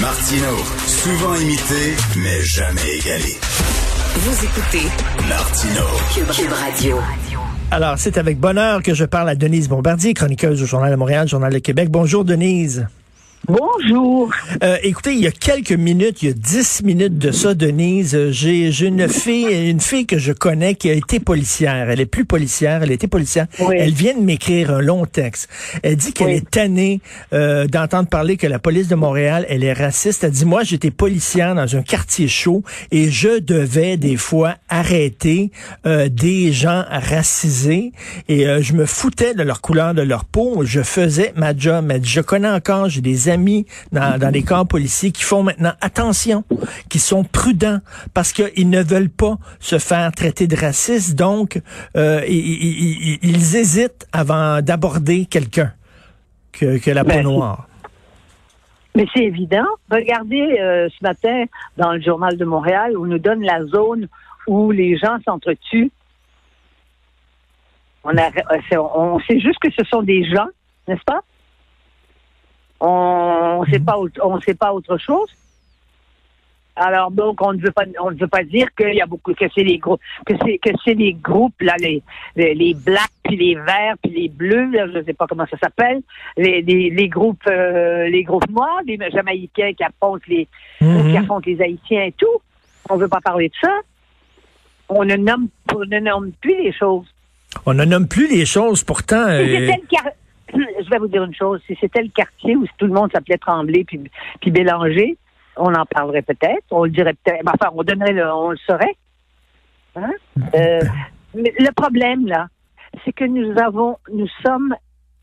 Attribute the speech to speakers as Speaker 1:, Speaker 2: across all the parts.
Speaker 1: Martino, souvent imité, mais jamais égalé.
Speaker 2: Vous écoutez
Speaker 1: Martino.
Speaker 2: Cube Radio.
Speaker 3: Alors, c'est avec bonheur que je parle à Denise Bombardier, chroniqueuse au Journal de Montréal, Journal de Québec. Bonjour, Denise.
Speaker 4: Bonjour.
Speaker 3: Euh, écoutez, il y a quelques minutes, il y a dix minutes de ça, Denise, euh, j'ai une fille, une fille que je connais qui a été policière. Elle est plus policière, elle a été policière.
Speaker 4: Oui.
Speaker 3: Elle vient de m'écrire un long texte. Elle dit qu'elle
Speaker 4: Oui.
Speaker 3: est tannée euh, d'entendre parler que la police de Montréal, elle est raciste. Elle dit, moi, j'étais policière dans un quartier chaud et je devais des fois arrêter euh, des gens racisés et euh, je me foutais de leur couleur de leur peau. Je faisais ma job. Elle dit, je connais encore, j'ai des amis dans, dans les corps policiers qui font maintenant attention, qui sont prudents parce qu'ils ne veulent pas se faire traiter de raciste. Donc, euh, ils, ils- ils- ils hésitent avant d'aborder quelqu'un que, que la peau
Speaker 4: Ben,
Speaker 3: noire.
Speaker 4: Mais c'est évident. Regardez euh, ce matin dans le journal de Montréal, où on nous donne la zone où les gens s'entretuent. On, a, euh, on sait juste que ce sont des gens, n'est-ce pas? On ne sait pas, autre- on sait pas autre chose. Alors donc on ne veut pas on ne veut pas dire qu'il y a beaucoup que c'est les groupes que c'est que c'est les groupes là les les, les blacks puis les verts puis les bleus là, je ne sais pas comment ça s'appelle les, les, les groupes euh, les groupes noirs les jamaïcains qui affrontent les
Speaker 3: Mhm.
Speaker 4: qui affrontent les haïtiens et tout on veut pas parler de ça on ne nomme on ne nomme plus les choses
Speaker 3: On ne nomme plus les choses, pourtant. euh,
Speaker 4: je vais vous dire une chose si c'était le quartier où tout le monde s'appelait Tremblay puis puis Bélanger on en parlerait peut-être on le dirait peut-être enfin on donnerait le on le saurait Hein? Euh, le problème, là, c'est que nous avons, nous sommes,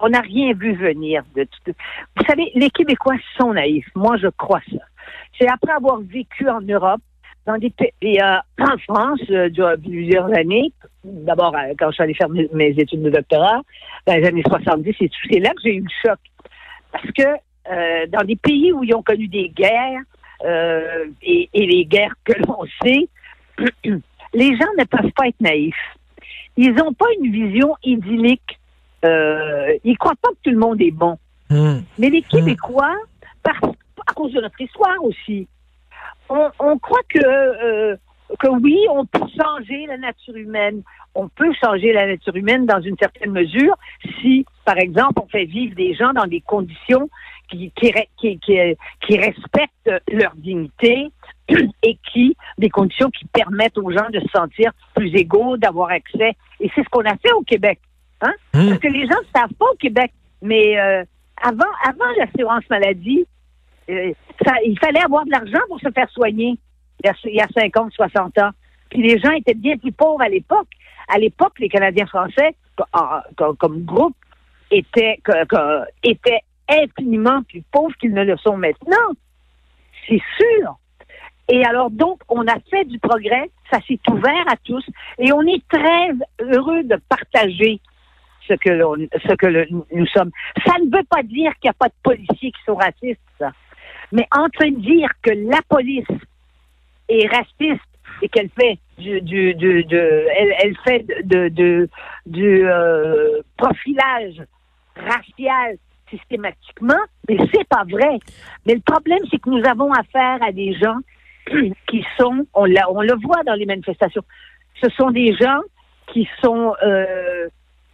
Speaker 4: on n'a rien vu venir de tout. Vous savez, les Québécois sont naïfs. Moi, je crois ça. C'est après avoir vécu en Europe, dans des pays, euh, en France, euh, durant plusieurs années, d'abord, euh, quand je suis allée faire mes, mes études de doctorat, dans les années 70, c'est c'est là que j'ai eu le choc. Parce que euh, dans des pays où ils ont connu des guerres, euh, et, et les guerres que l'on sait, les gens ne peuvent pas être naïfs. Ils n'ont pas une vision idyllique. Ils croient pas que tout le monde est bon.
Speaker 3: hmm.
Speaker 4: Mais les Québécois, par- à cause de notre histoire aussi, on, on croit que, euh, que oui, on peut changer la nature humaine. On peut changer la nature humaine dans une certaine mesure si, par exemple, on fait vivre des gens dans des conditions qui, qui, qui, qui respectent leur dignité et qui, des conditions qui permettent aux gens de se sentir plus égaux, d'avoir accès. Et c'est ce qu'on a fait au Québec. Hein?
Speaker 3: Hmm.
Speaker 4: Parce que les gens ne savent pas au Québec. Mais euh, avant, avant l'assurance maladie, euh, ça, il fallait avoir de l'argent pour se faire soigner il y, a, il y a 50, 60 ans. Puis les gens étaient bien plus pauvres à l'époque. À l'époque, les Canadiens français, en- comme, groupe, étaient, étaient infiniment plus pauvres qu'ils ne le sont maintenant. C'est sûr. Et alors, donc, on a fait du progrès, ça s'est ouvert à tous, et on est très heureux de partager ce que, ce que nous sommes. Ça ne veut pas dire qu'il n'y a pas de policiers qui sont racistes, ça. Mais entre dire que la police est raciste et qu'elle fait du, du, du- de, elle, elle fait de, de- du euh, profilage racial systématiquement, mais c'est pas vrai. Mais le problème, c'est que nous avons affaire à des gens qui sont, on, l'a- on le voit dans les manifestations, ce sont des gens qui sont, euh,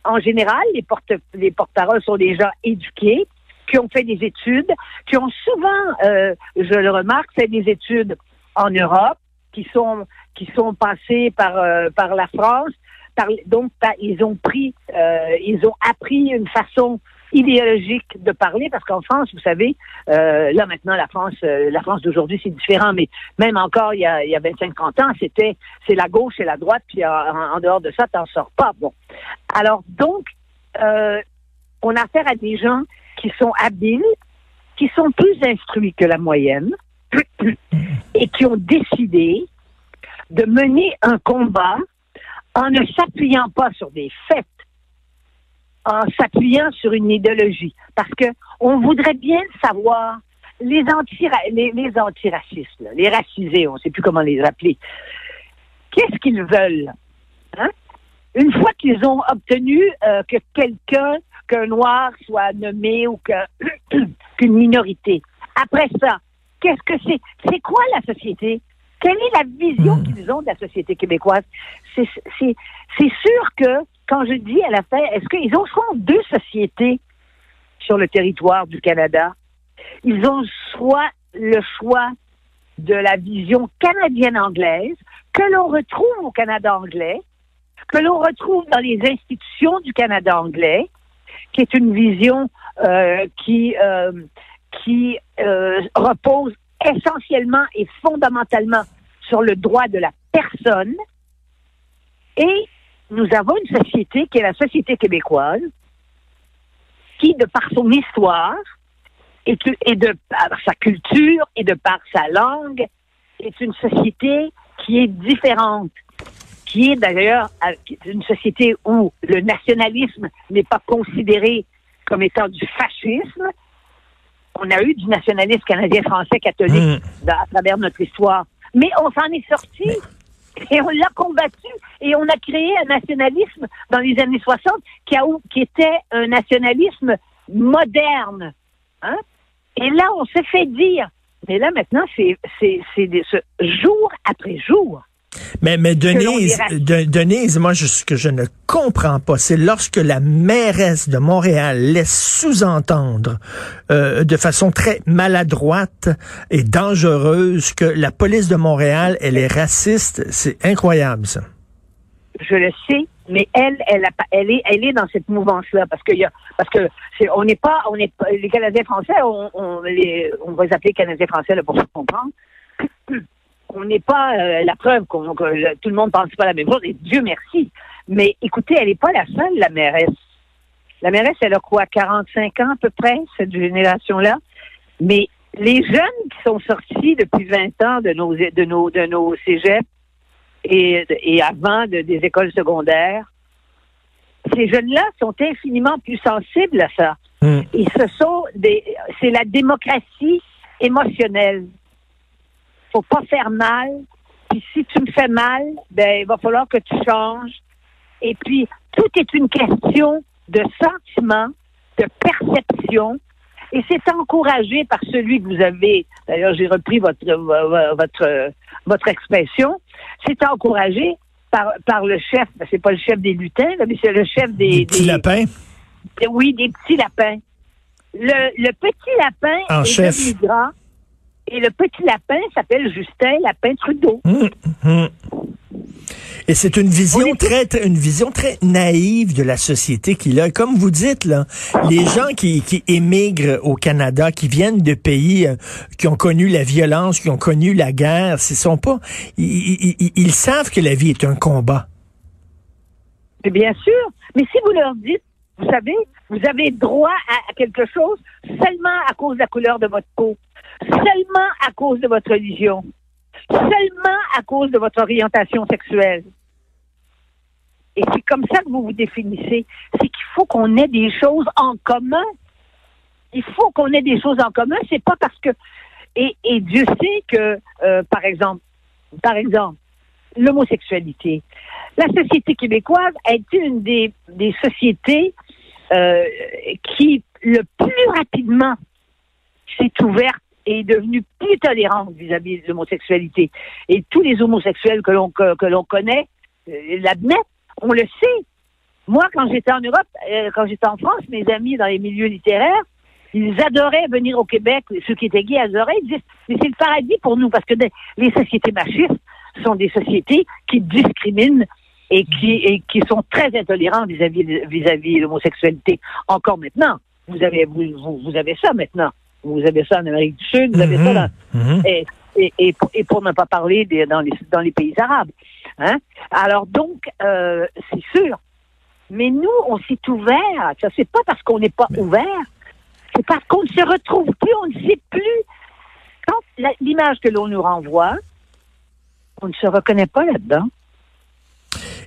Speaker 4: en général, les porte les porte-paroles sont des gens éduqués, qui ont fait des études, qui ont souvent, euh, je le remarque, fait des études en Europe, qui sont qui sont passés par euh, par la France, donc ils ont pris, euh, ils ont appris une façon idéologique de parler parce qu'en France, vous savez, là maintenant la France, la France d'aujourd'hui c'est différent, mais même encore il y a, il y a 25-30 ans, c'était c'est la gauche et la droite, puis en, en dehors de ça, t'en sors pas. Bon, alors donc on a affaire à des gens qui sont habiles, qui sont plus instruits que la moyenne et qui ont décidé de mener un combat en ne s'appuyant pas sur des faits, en s'appuyant sur une idéologie. Parce que on voudrait bien savoir les anti les, antiracistes, les racisés, on ne sait plus comment les appeler. Qu'est-ce qu'ils veulent hein? Une fois qu'ils ont obtenu euh, que quelqu'un, qu'un noir soit nommé ou qu'une minorité. Après ça, qu'est-ce que c'est? C'est quoi la société? Quelle est la vision
Speaker 3: Hmm.
Speaker 4: qu'ils ont de la société québécoise? C'est sûr que, quand je dis à la fin, est-ce qu'ils ont soit deux sociétés sur le territoire du Canada? Ils ont soit le choix de la vision canadienne-anglaise que l'on retrouve au Canada anglais, que l'on retrouve dans les institutions du Canada anglais, qui est une vision euh, qui, euh, euh, repose essentiellement et fondamentalement sur le droit de la personne. Et nous avons une société qui est la société québécoise, qui, de par son histoire, et de par sa culture et de par sa langue, est une société qui est différente, qui est d'ailleurs une société où le nationalisme n'est pas considéré comme étant du fascisme. On a eu du nationalisme canadien-français catholique
Speaker 3: Hmm.
Speaker 4: à travers notre histoire, mais on s'en est sorti. Et on l'a combattu et on a créé un nationalisme dans les années 60 qui, a, qui était un nationalisme moderne. Hein? Et là, on s'est fait dire, mais là maintenant, c'est jour après jour.
Speaker 3: Mais, mais Denise, Denise, moi, je- ce que je ne comprends pas, c'est lorsque la mairesse de Montréal laisse sous-entendre euh, de façon très maladroite et dangereuse que la police de Montréal, elle est raciste. C'est incroyable, ça.
Speaker 4: Je le sais, mais elle, elle, a elle est, elle est dans cette mouvance-là parce que il y a, parce que on n'est pas, on pas, les Canadiens français, on, on les, on va les appeler Canadiens français là, pour se comprendre. On n'est pas euh, la preuve qu'on, que le- tout le monde pense pas la même chose et Dieu merci. Mais écoutez, elle n'est pas la seule, la mairesse. La mairesse, elle a quoi, 45 ans à peu près, cette génération-là? Mais les jeunes qui sont sortis depuis 20 ans de nos, de nos, de nos cégeps et, et avant de- des écoles secondaires, ces jeunes-là sont infiniment plus sensibles à ça.
Speaker 3: Hmm.
Speaker 4: Et ce sont des, c'est la démocratie émotionnelle. Faut pas faire mal. Puis si tu me fais mal, ben il va falloir que tu changes. Et puis tout est une question de sentiment, de perception. Et c'est encouragé par celui que vous avez. D'ailleurs, j'ai repris votre votre votre expression. C'est encouragé par par le chef. Ben, c'est pas le chef des lutins, mais c'est le chef des,
Speaker 3: Des petits
Speaker 4: des-
Speaker 3: lapins?
Speaker 4: Oui, des petits lapins. Le, le petit lapin
Speaker 3: En
Speaker 4: est
Speaker 3: chef.
Speaker 4: devenu grand. Et le petit lapin s'appelle Justin Lapin Trudeau.
Speaker 3: Hum, hum. Et c'est une vision très, très- une vision très naïve de la société qu'il a. Comme vous dites là, les gens qui, qui émigrent au Canada, qui viennent de pays euh, qui ont connu la violence, qui ont connu la guerre, ce sont pas, ils, ils- ils- ils savent que la vie est un combat.
Speaker 4: Mais bien sûr. Mais si vous leur dites, vous savez, vous avez droit à quelque chose seulement à cause de la couleur de votre peau, seulement à cause de votre religion, seulement à cause de votre orientation sexuelle. Et c'est comme ça que vous vous définissez. C'est qu'il faut qu'on ait des choses en commun. Il faut qu'on ait des choses en commun. C'est pas parce que et, et Dieu sait que, euh, par exemple, par exemple, l'homosexualité. La société québécoise a été une des, des sociétés euh, qui, le plus rapidement, s'est ouverte est devenue plus tolérante vis-à-vis de l'homosexualité. Et tous les homosexuels que l'on que, l'on connaît euh, l'admettent. On le sait. Moi, quand j'étais en Europe, euh, quand j'étais en France, mes amis dans les milieux littéraires, ils adoraient venir au Québec. Ceux qui étaient gays adoraient. Ils disaient, mais c'est le paradis pour nous parce que les sociétés machistes sont des sociétés qui discriminent et qui, et qui sont très intolérantes vis-à-vis vis-à-vis de l'homosexualité. Encore maintenant, vous avez vous, vous, vous avez ça maintenant. Vous avez ça en Amérique du Sud, vous avez ça dans,
Speaker 3: Mhm.
Speaker 4: et, et, et, pour, et pour ne pas parler des, dans, les, dans les pays arabes. Hein? Alors donc, euh, c'est sûr. Mais nous, on s'est ouvert. Ça, c'est pas parce qu'on n'est pas ouvert, c'est parce qu'on ne se retrouve plus, on ne sait plus. Quand l'image que l'on nous renvoie, on ne se reconnaît pas là-dedans.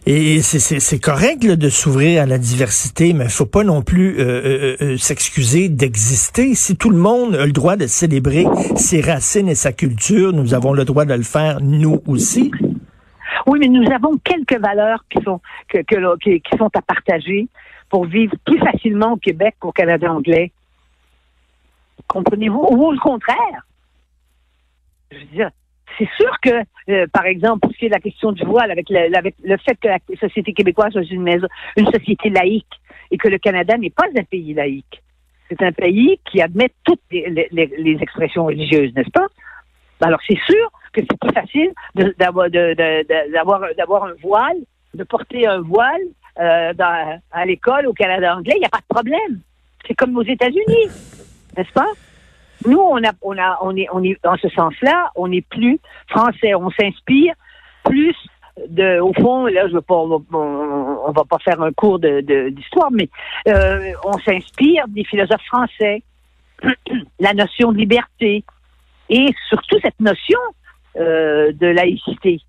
Speaker 3: Et c'est- correct de s'ouvrir à la diversité, mais il faut pas non plus euh, euh, euh, s'excuser d'exister. Si tout le monde a le droit de célébrer ses racines et sa culture, nous avons le droit de le faire nous aussi.
Speaker 4: Oui, mais nous avons quelques valeurs qui sont que, que qui, qui sont à partager pour vivre plus facilement au Québec qu'au Canada anglais. Comprenez-vous? Ou au contraire. Je veux dire, c'est sûr que, euh, par exemple, pour ce qui est de la question du voile, avec le, fait que la société québécoise soit une, société laïque et que le Canada n'est pas un pays laïque. C'est un pays qui admet toutes les, expressions religieuses, n'est-ce pas? Alors, c'est sûr que c'est plus facile d'avoir un voile, de porter un voile euh, à l'école au Canada anglais. Il n'y a pas de problème. C'est comme aux États-Unis, n'est-ce pas? Nous, on a, on a, on est, on est, dans ce sens-là, on n'est plus français. On s'inspire plus de, au fond, là, je veux pas, on, on, va pas faire un cours de, d'histoire, mais euh, on s'inspire des philosophes français, la notion de liberté et surtout cette notion euh, de laïcité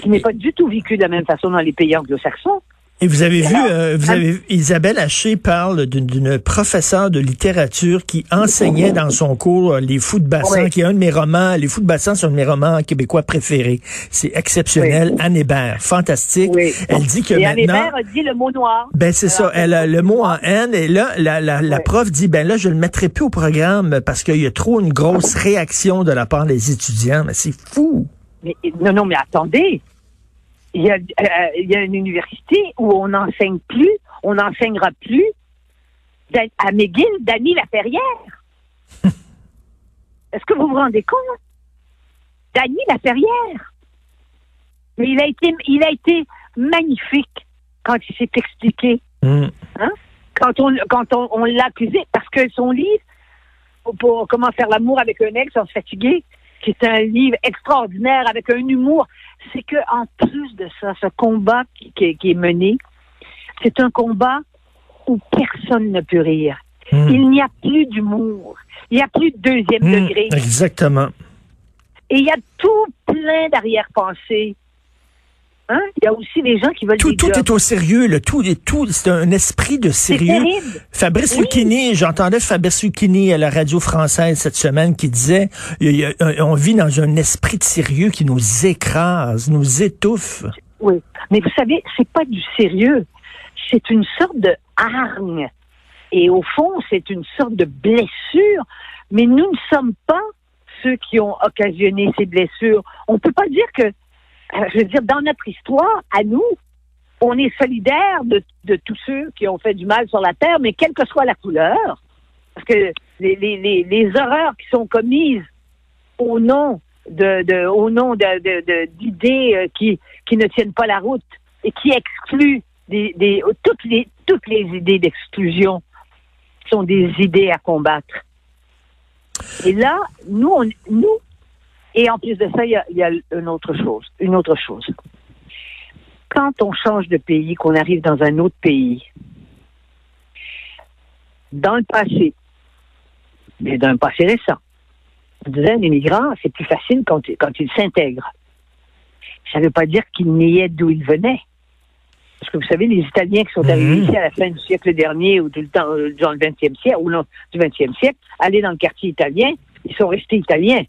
Speaker 4: qui n'est pas du tout vécue de la même façon dans les pays anglo-saxons.
Speaker 3: Et vous avez vu, euh, vous avez Isabelle Haché parle d'une professeure de littérature qui enseignait dans son cours euh, les fous de bassin, qui est un de mes romans. Les fous de bassin sont un de mes romans québécois préférés. C'est exceptionnel. Anne Hébert, fantastique. Elle dit que
Speaker 4: et
Speaker 3: maintenant. Anne
Speaker 4: Hébert a dit le mot noir.
Speaker 3: Ben c'est ça. Elle a le mot en N et là la, la, la prof dit ben là je le mettrai plus au programme parce qu'il y a trop une grosse réaction de la part des étudiants. Mais c'est fou.
Speaker 4: Mais, non non mais attendez il y, a, euh, il y a une université où on n'enseigne plus, on n'enseignera plus à McGill Dany Laferrière. Est-ce que vous vous rendez compte? Dany Laferrière. Mais il a été, il a été magnifique quand il s'est expliqué. Mm. Hein? Quand on, quand on, on l'a accusé, parce que son livre, pour, comment faire l'amour avec un ex sans se fatiguer, qui est un livre extraordinaire avec un humour c'est que en plus de ça, ce combat qui, est mené, c'est un combat où personne ne peut rire. Hmm. Il n'y a plus d'humour. Il n'y a plus de deuxième hmm, degré.
Speaker 3: Exactement.
Speaker 4: Et il y a tout plein d'arrière-pensées. Hein? Il y a aussi des gens qui veulent
Speaker 3: tout, tout est au sérieux, le tout est tout, c'est un esprit de sérieux. Fabrice oui. j'entendais Fabrice Lucchini à la radio française cette semaine qui disait on vit dans un esprit de sérieux qui nous écrase, nous étouffe.
Speaker 4: Oui, mais vous savez, c'est pas du sérieux, c'est une sorte de hargne. Et au fond, c'est une sorte de blessure, mais nous ne sommes pas ceux qui ont occasionné ces blessures. On peut pas dire que euh, je veux dire, dans notre histoire, à nous, on est solidaire de, de, tous ceux qui ont fait du mal sur la terre, mais quelle que soit la couleur, parce que les, les, les, horreurs qui sont commises au nom de, de au nom de, d'idées euh, qui, qui ne tiennent pas la route et qui excluent des, des, toutes les toutes les idées d'exclusion sont des idées à combattre. Et là, nous, on, nous, et en plus de ça, il y a, une autre chose. Une autre chose. Quand on change de pays, qu'on arrive dans un autre pays, dans le passé, mais dans le passé récent, on disait un immigrant, c'est plus facile quand, quand il s'intègre. Ça ne veut pas dire qu'il niait d'où il venait. Parce que vous savez, les Italiens qui sont mhm. arrivés ici à la fin du siècle dernier ou tout le temps, euh, dans le 20e siècle, ou non, du 20e siècle, aller dans le quartier italien, ils sont restés italiens.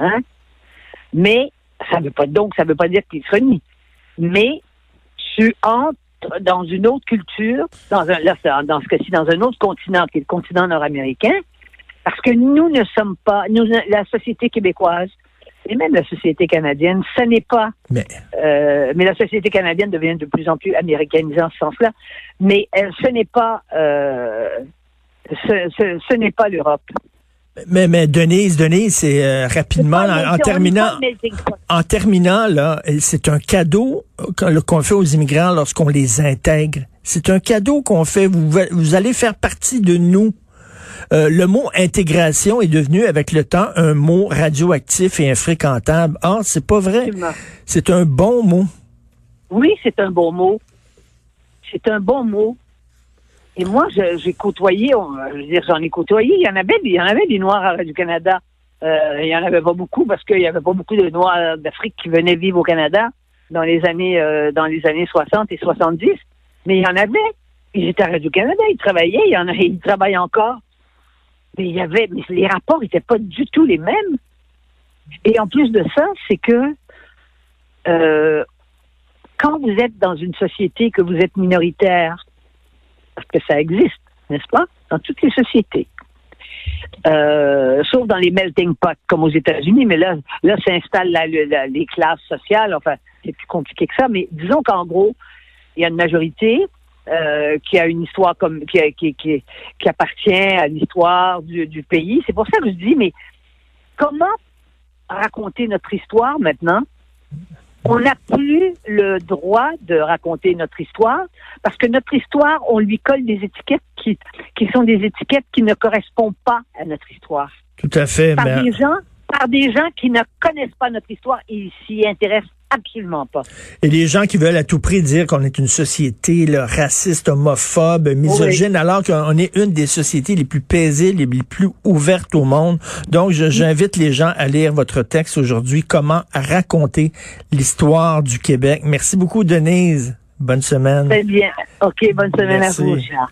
Speaker 4: Hein? Mais ça veut pas donc ça veut pas dire qu'il se renie. Mais tu entres dans une autre culture, dans un là, dans ce cas-ci, dans un autre continent qui est le continent nord-américain, parce que nous ne sommes pas, nous, la société québécoise et même la société canadienne, ce n'est pas. Mais, euh, mais la société canadienne devient de plus en plus américanisée en ce sens-là. Mais euh, ce n'est pas, euh, ce, ce, ce n'est pas l'Europe.
Speaker 3: Mais, mais Denise, Denise, c'est euh, rapidement en, terminant, en terminant là, c'est un cadeau qu'on fait aux immigrants lorsqu'on les intègre. C'est un cadeau qu'on fait. Vous, vous allez faire partie de nous. Euh, le mot intégration est devenu avec le temps un mot radioactif et infréquentable. Ah, c'est pas vrai. C'est un bon mot.
Speaker 4: Oui, c'est un bon mot. C'est un bon mot. Et moi, j'ai côtoyé, je veux dire, j'en ai côtoyé. Il y en avait, il y en avait des Noirs du Canada. Euh, il y en avait pas beaucoup parce qu'il y avait pas beaucoup de Noirs d'Afrique qui venaient vivre au Canada dans les années euh, dans les années 60 et 70. Mais il y en avait. Ils étaient à Radio-Canada, ils travaillaient, il y en ils travaillent encore. Mais il y avait, mais les rapports n'étaient pas du tout les mêmes. Et en plus de ça, c'est que euh, quand vous êtes dans une société que vous êtes minoritaire, parce que ça existe, n'est-ce pas, dans toutes les sociétés. Euh, sauf dans les melting pots comme aux États-Unis, mais là, là s'installent les classes sociales. Enfin, c'est plus compliqué que ça. Mais disons qu'en gros, il y a une majorité euh, qui a une histoire comme qui, qui appartient à l'histoire du, du pays. C'est pour ça que je dis, mais comment raconter notre histoire maintenant on n'a plus le droit de raconter notre histoire parce que notre histoire, on lui colle des étiquettes qui, qui sont des étiquettes qui ne correspondent pas à notre histoire.
Speaker 3: Tout à fait.
Speaker 4: Par des gens, par des gens qui ne connaissent pas notre histoire et s'y intéressent absolument pas.
Speaker 3: Et les gens qui veulent à tout prix dire qu'on est une société raciste, homophobe, misogyne, alors qu'on est une des sociétés les plus paisibles, les plus ouvertes au monde. Donc, j'invite les gens à lire votre texte aujourd'hui, Comment raconter l'histoire du Québec. Merci beaucoup, Denise. Bonne semaine.
Speaker 4: Très bien. OK, bonne semaine à vous, Richard.